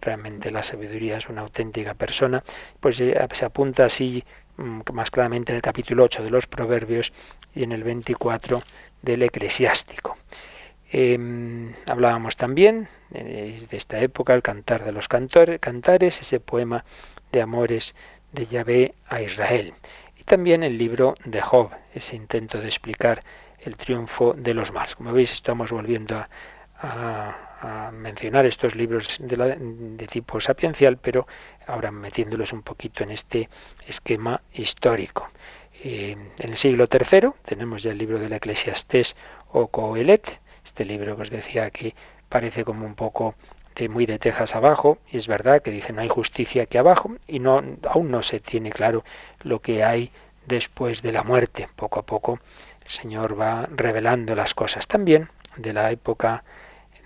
realmente la sabiduría es una auténtica persona, pues eh, se apunta así mm, más claramente en el capítulo 8 de los Proverbios y en el 24 del Eclesiástico. Em, hablábamos también de, esta época, el cantar de los cantares, ese poema de amores de Yahvé a Israel. Y también el libro de Job, ese intento de explicar el triunfo de los males. Como veis, estamos volviendo a mencionar estos libros de, tipo sapiencial, pero ahora metiéndolos un poquito en este esquema histórico. Eh, en el siglo III tenemos ya el libro del Eclesiastés o Coelet, este libro que os decía que parece como un poco de muy de tejas abajo, y es verdad que dice no hay justicia aquí abajo, y no, aún no se tiene claro lo que hay después de la muerte. Poco a poco el Señor va revelando las cosas. También de la época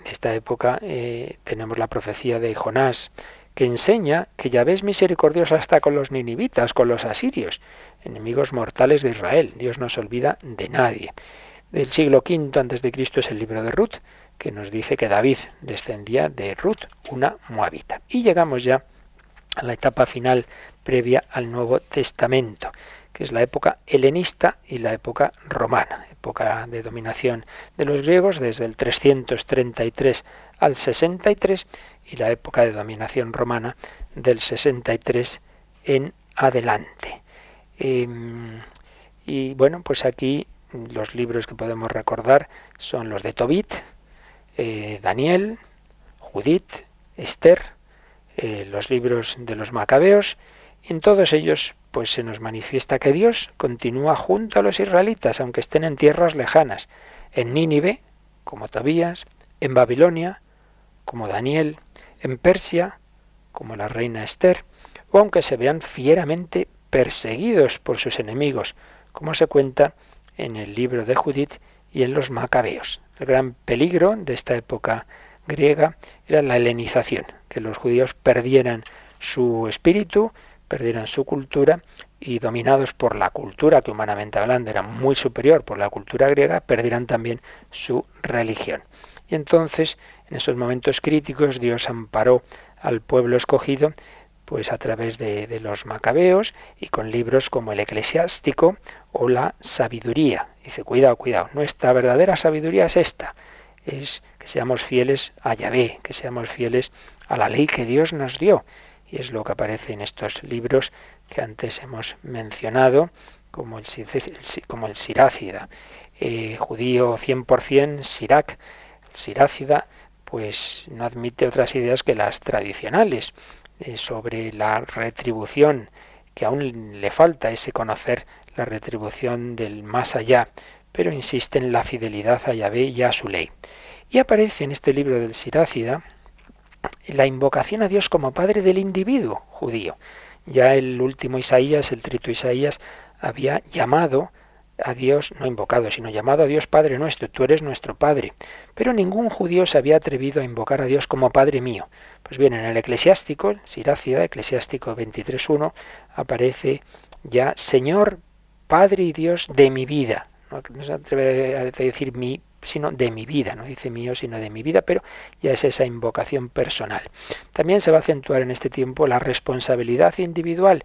esta época eh, tenemos la profecía de Jonás, que enseña que ya ves misericordioso hasta con los ninivitas, con los asirios, enemigos mortales de Israel. Dios no se olvida de nadie. Del siglo V antes de Cristo es el libro de Ruth, que nos dice que David descendía de Ruth, una moabita. Y llegamos ya a la etapa final previa al Nuevo Testamento, que es la época helenista y la época romana, época de dominación de los griegos desde el 333 al 63 y la época de dominación romana del 63 en adelante. Em, y bueno, pues aquí los libros que podemos recordar son los de Tobit, eh, Daniel, Judith, Esther, eh, los libros de los macabeos, en todos ellos pues se nos manifiesta que Dios continúa junto a los israelitas, aunque estén en tierras lejanas, en Nínive, como Tobías, en Babilonia, como Daniel, en Persia, como la reina Esther, o aunque se vean fieramente perseguidos por sus enemigos, como se cuenta en el libro de Judith y en los macabeos. El gran peligro de esta época griega era la helenización, que los judíos perdieran su espíritu, perdieran su cultura y dominados por la cultura que humanamente hablando era muy superior por la cultura griega, perdieran también su religión. Y entonces, en esos momentos críticos, Dios amparó al pueblo escogido pues a través de, de, los macabeos y con libros como el eclesiástico o la sabiduría. Dice, cuidado, cuidado, nuestra verdadera sabiduría es esta, es que seamos fieles a Yahvé, que seamos fieles a la ley que Dios nos dio. Y es lo que aparece en estos libros que antes hemos mencionado, como el, como el Sirácida, eh, judío 100%, Sirac, Sirácida, pues no admite otras ideas que las tradicionales eh, sobre la retribución, que aún le falta ese conocer la retribución del más allá, pero insiste en la fidelidad a Yahvé y a su ley. Y aparece en este libro del Sirácida la invocación a Dios como Padre del individuo judío. Ya el último Isaías, el trito Isaías, había llamado a Dios, no invocado, sino llamado a Dios Padre nuestro, tú eres nuestro Padre. Pero ningún judío se había atrevido a invocar a Dios como Padre mío. Pues bien, en el eclesiástico, Sirácida, eclesiástico 23.1, aparece ya Señor, Padre y Dios de mi vida. No, se atreve a decir mi sino de mi vida, no dice mío, sino de mi vida, pero ya es esa invocación personal. También se va a acentuar en este tiempo la responsabilidad individual.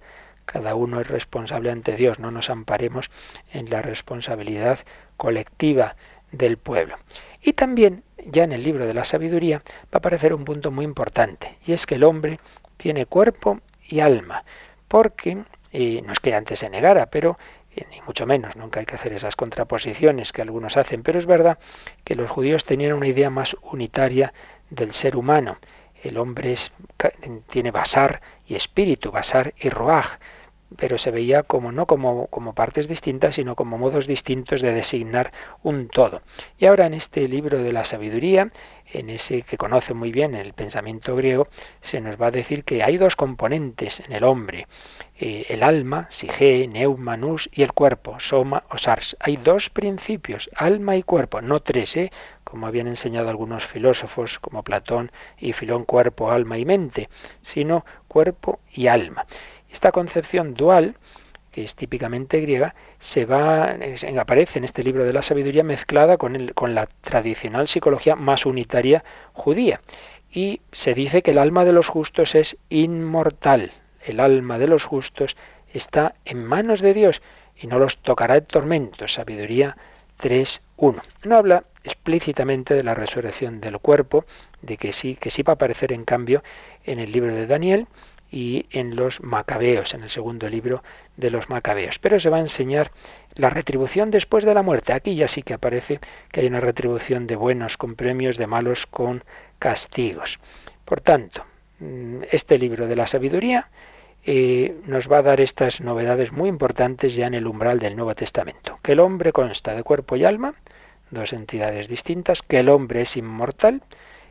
Cada uno es responsable ante Dios, no nos amparemos en la responsabilidad colectiva del pueblo. Y también, ya en el libro de la sabiduría, va a aparecer un punto muy importante, y es que el hombre tiene cuerpo y alma, porque, y no es que antes se negara, pero ni mucho menos, nunca hay que hacer esas contraposiciones que algunos hacen, pero es verdad que los judíos tenían una idea más unitaria del ser humano. El hombre tiene basar y espíritu, basar y roaj, pero se veía como no como, como partes distintas, sino como modos distintos de designar un todo. Y ahora en este libro de la sabiduría, en ese que conoce muy bien el pensamiento griego, se nos va a decir que hay dos componentes en el hombre, eh, el alma, sige, neuma, nus, y el cuerpo, soma o sars. Hay dos principios, alma y cuerpo, no tres, ¿eh? como habían enseñado algunos filósofos como Platón y Filón, cuerpo, alma y mente, sino cuerpo y alma. Esta concepción dual, que es típicamente griega, se va, aparece en este libro de la sabiduría mezclada con, la tradicional psicología más unitaria judía. Y se dice que el alma de los justos es inmortal. El alma de los justos está en manos de Dios y no los tocará el tormento. Sabiduría 3.1. No habla explícitamente de la resurrección del cuerpo, de que sí, que sí va a aparecer en cambio en el libro de Daniel y en los Macabeos, en el segundo libro de los Macabeos. Pero se va a enseñar la retribución después de la muerte. Aquí ya sí que aparece que hay una retribución de buenos con premios, de malos con castigos. Por tanto, mm, este libro de la sabiduría eh, nos va a dar estas novedades muy importantes ya en el umbral del Nuevo Testamento. Que el hombre consta de cuerpo y alma, dos entidades distintas, que el hombre es inmortal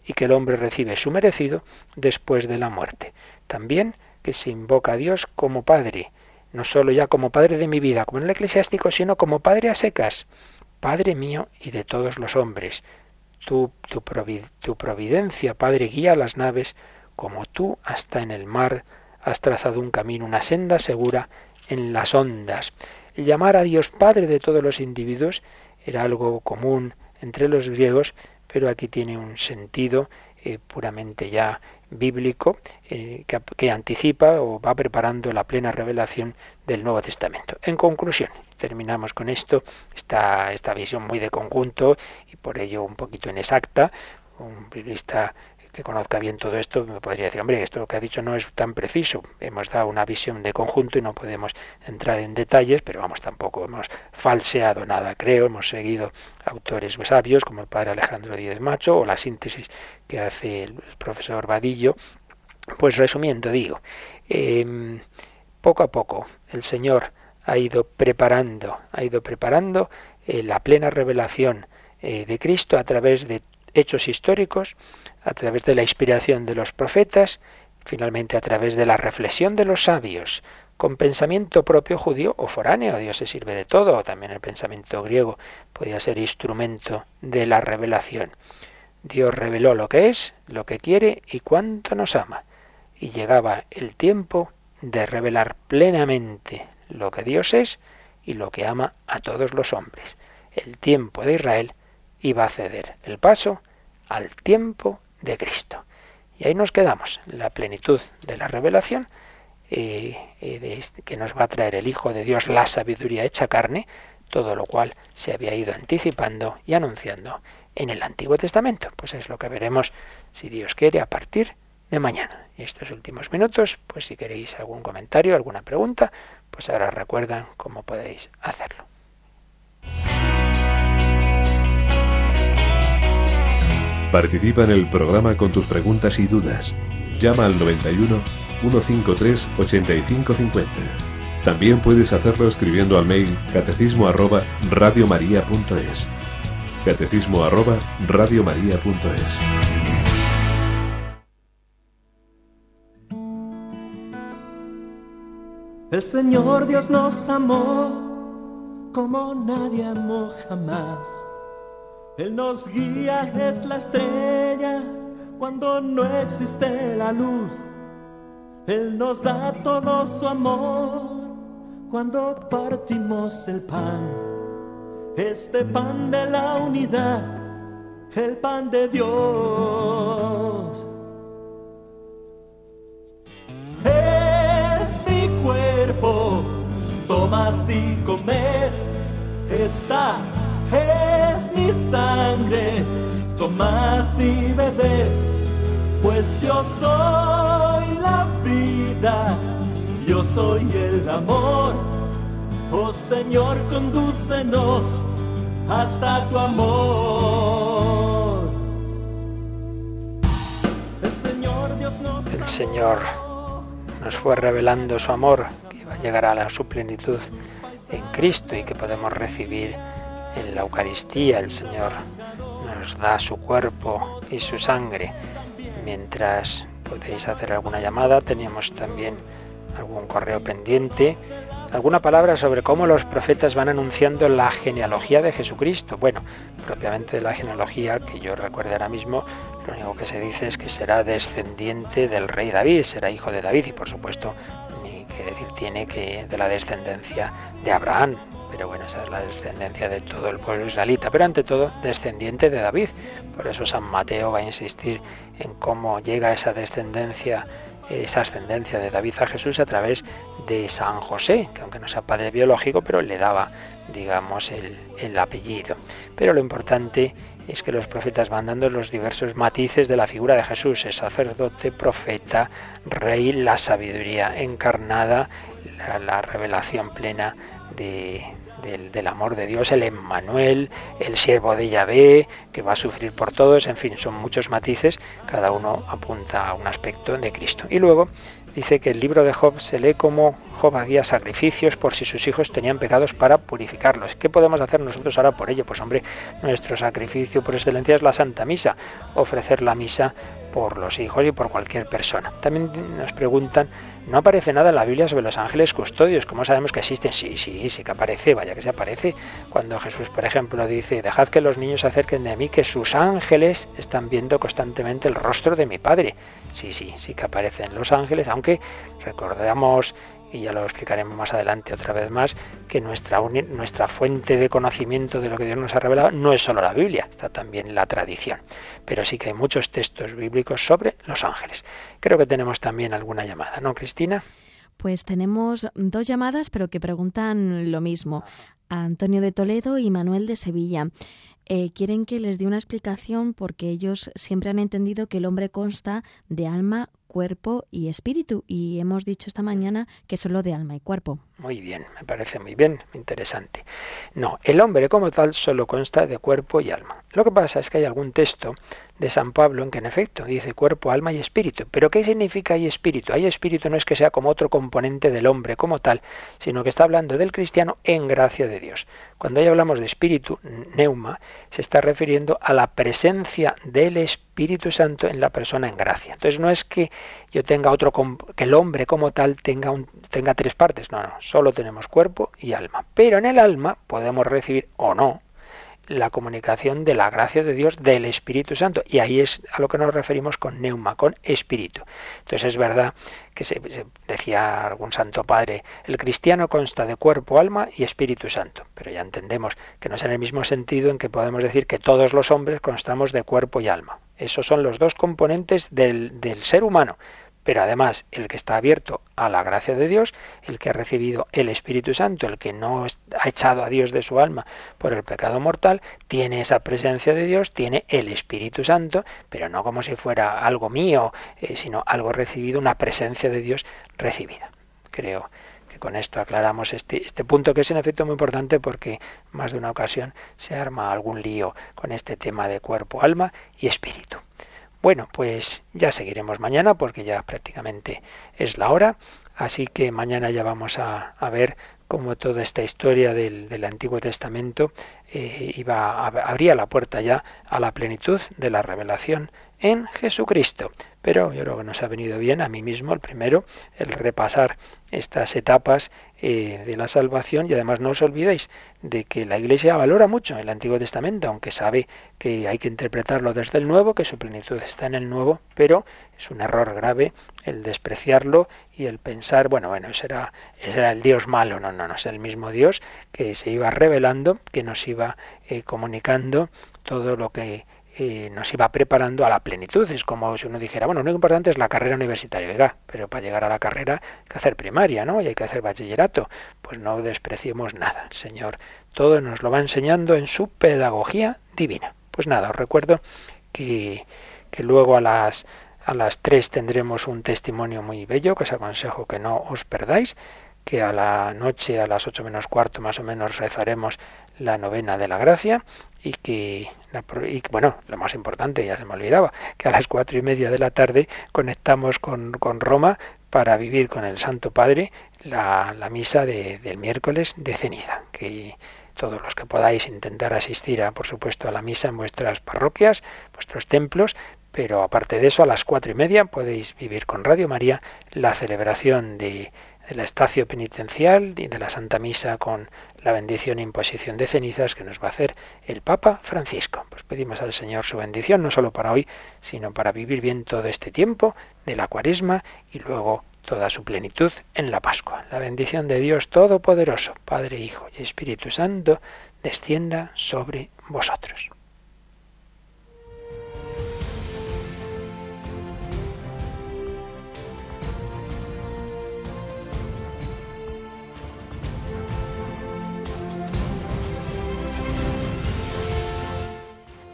y que el hombre recibe su merecido después de la muerte. También que se invoca a Dios como Padre, no solo ya como Padre de mi vida, como en el eclesiástico, sino como Padre a secas, Padre mío y de todos los hombres. Tu, tu, tu providencia, Padre, guía las naves, como tú hasta en el mar has trazado un camino, una senda segura en las ondas. El llamar a Dios Padre de todos los individuos era algo común entre los griegos, pero aquí tiene un sentido eh, puramente ya bíblico eh, que, anticipa o va preparando la plena revelación del Nuevo Testamento. En conclusión, terminamos con esto, esta, esta visión muy de conjunto y por ello un poquito inexacta, un biblista que conozca bien todo esto me podría decir, hombre, esto que ha dicho no es tan preciso. Hemos dado una visión de conjunto y no podemos entrar en detalles, pero vamos, tampoco hemos falseado nada, creo. Hemos seguido autores sabios como el padre Alejandro Díez Macho o la síntesis que hace el profesor Vadillo. Pues resumiendo, digo, em, poco a poco el Señor ha ido preparando, ha ido preparando eh, la plena revelación eh, de Cristo a través de hechos históricos, a través de la inspiración de los profetas, finalmente a través de la reflexión de los sabios, con pensamiento propio judío o foráneo. Dios se sirve de todo, también el pensamiento griego podía ser instrumento de la revelación. Dios reveló lo que es, lo que quiere y cuánto nos ama. Y llegaba el tiempo de revelar plenamente lo que Dios es y lo que ama a todos los hombres. El tiempo de Israel iba a ceder el paso al tiempo de Cristo. Y ahí nos quedamos, la plenitud de la revelación eh, eh, de este, que nos va a traer el Hijo de Dios, la sabiduría hecha carne, todo lo cual se había ido anticipando y anunciando en el Antiguo Testamento. Pues es lo que veremos, si Dios quiere, a partir de mañana. Y estos últimos minutos, pues si queréis algún comentario, alguna pregunta, pues ahora recuerdan cómo podéis hacerlo. Participa en el programa con tus preguntas y dudas. Llama al 91 153 8550. También puedes hacerlo escribiendo al mail catecismo arroba radiomaria.es. Catecismo arroba radiomaria.es. El Señor Dios nos amó como nadie amó jamás él nos guía, es la estrella cuando no existe la luz. Él nos da todo su amor cuando partimos el pan. Este pan de la unidad, el pan de Dios. Es mi cuerpo, tomad y comer. Está es mi sangre tomad y bebed, pues yo soy la vida, yo soy el amor. Oh Señor, condúcenos hasta tu amor. El Señor Dios nos El Señor nos fue revelando su amor, que va a llegar a la su plenitud en Cristo y que podemos recibir en la Eucaristía. El Señor nos da su cuerpo y su sangre. Mientras podéis hacer alguna llamada, teníamos también algún correo pendiente, alguna palabra sobre cómo los profetas van anunciando la genealogía de Jesucristo. Bueno, propiamente de la genealogía que yo recuerdo ahora mismo, lo único que se dice es que será descendiente del rey David, será hijo de David y por supuesto ni que decir tiene que de la descendencia de Abraham, pero bueno, esa es la descendencia de todo el pueblo israelita, pero ante todo descendiente de David. Por eso San Mateo va a insistir en cómo llega esa descendencia esa ascendencia de David a Jesús a través de San José, que aunque no sea padre biológico, pero le daba, digamos, el, el, apellido. Pero lo importante es que los profetas van dando los diversos matices de la figura de Jesús, el sacerdote, profeta, rey, la sabiduría encarnada, la, la revelación plena de, del, del, amor de Dios, el Emmanuel, el siervo de Yahvé, que va a sufrir por todos, en fin, son muchos matices, cada uno apunta a un aspecto de Cristo. Y luego dice que el libro de Job se lee como Job hacía sacrificios por si sus hijos tenían pecados para purificarlos. ¿Qué podemos hacer nosotros ahora por ello? Pues hombre, nuestro sacrificio por excelencia es la Santa Misa, ofrecer la misa por los hijos y por cualquier persona. También nos preguntan, no aparece nada en la Biblia sobre los ángeles custodios. ¿Cómo sabemos que existen? Sí, sí, sí que aparece, vaya que se aparece. Cuando Jesús, por ejemplo, dice, dejad que los niños se acerquen de mí, que sus ángeles están viendo constantemente el rostro de mi Padre. Sí, sí, sí que aparecen los ángeles, aunque recordamos y ya lo explicaremos más adelante otra vez más, que nuestra, nuestra fuente de conocimiento de lo que Dios nos ha revelado no es solo la Biblia, está también la tradición. Pero sí que hay muchos textos bíblicos sobre los ángeles. Creo que tenemos también alguna llamada, ¿no, Cristina? Pues tenemos dos llamadas, pero que preguntan lo mismo. A Antonio de Toledo y Manuel de Sevilla. Eh, quieren que les dé una explicación porque ellos siempre han entendido que el hombre consta de alma, cuerpo y espíritu y hemos dicho esta mañana que solo de alma y cuerpo. Muy bien, me parece muy bien, interesante. No, el hombre como tal solo consta de cuerpo y alma. Lo que pasa es que hay algún texto de San Pablo en que en efecto dice cuerpo, alma y espíritu. Pero ¿qué significa ahí espíritu? Ahí espíritu no es que sea como otro componente del hombre como tal, sino que está hablando del cristiano en gracia de Dios. Cuando ahí hablamos de espíritu, neuma, se está refiriendo a la presencia del Espíritu Santo en la persona en gracia. Entonces no es que yo tenga otro, que el hombre como tal tenga, un, tenga tres partes, no, no, solo tenemos cuerpo y alma. Pero en el alma podemos recibir o no la comunicación de la gracia de Dios del Espíritu Santo. Y ahí es a lo que nos referimos con neuma, con espíritu. Entonces es verdad que se, se, decía algún santo padre, el cristiano consta de cuerpo, alma y Espíritu Santo. Pero ya entendemos que no es en el mismo sentido en que podemos decir que todos los hombres constamos de cuerpo y alma. Esos son los dos componentes del, del ser humano pero además el que está abierto a la gracia de Dios, el que ha recibido el Espíritu Santo, el que no ha echado a Dios de su alma por el pecado mortal, tiene esa presencia de Dios, tiene el Espíritu Santo, pero no como si fuera algo mío, eh, sino algo recibido, una presencia de Dios recibida. Creo que con esto aclaramos este, este punto que es en efecto muy importante porque más de una ocasión se arma algún lío con este tema de cuerpo, alma y espíritu. Bueno, pues ya seguiremos mañana porque ya prácticamente es la hora, así que mañana ya vamos a, ver cómo toda esta historia del, del Antiguo Testamento eh, iba abría la puerta ya a la plenitud de la revelación en Jesucristo. Pero yo creo que nos ha venido bien a mí mismo, el primero, el repasar estas etapas eh, de la salvación. Y además no os olvidéis de que la Iglesia valora mucho el Antiguo Testamento, aunque sabe que hay que interpretarlo desde el Nuevo, que su plenitud está en el Nuevo, pero es un error grave el despreciarlo y el pensar, bueno, bueno, ese era, ese era el Dios malo, no, no, no, es el mismo Dios que se iba revelando, que nos iba eh, comunicando todo lo que nos iba preparando a la plenitud. Es como si uno dijera, bueno, lo importante es la carrera universitaria, pero para llegar a la carrera hay que hacer primaria, ¿no? Y hay que hacer bachillerato. Pues no despreciemos nada. El Señor todo nos lo va enseñando en su pedagogía divina. Pues nada, os recuerdo que, que luego a las a las 3 tendremos un testimonio muy bello que os aconsejo que no os perdáis, que a la noche, a las 8 menos cuarto más o menos, rezaremos la novena de la gracia y que, bueno, lo más importante, ya se me olvidaba, que a las cuatro y media de la tarde conectamos con, con Roma para vivir con el Santo Padre la, la misa de, del miércoles de ceniza, que todos los que podáis intentar asistir, a, por supuesto, a la misa en vuestras parroquias, vuestros templos, pero aparte de eso, a las cuatro y media podéis vivir con Radio María la celebración de, de la estacio penitencial y de la Santa Misa con la bendición e imposición de cenizas que nos va a hacer el Papa Francisco. Pues pedimos al Señor su bendición, no solo para hoy, sino para vivir bien todo este tiempo de la cuaresma y luego toda su plenitud en la Pascua. La bendición de Dios Todopoderoso, Padre, Hijo y Espíritu Santo, descienda sobre vosotros.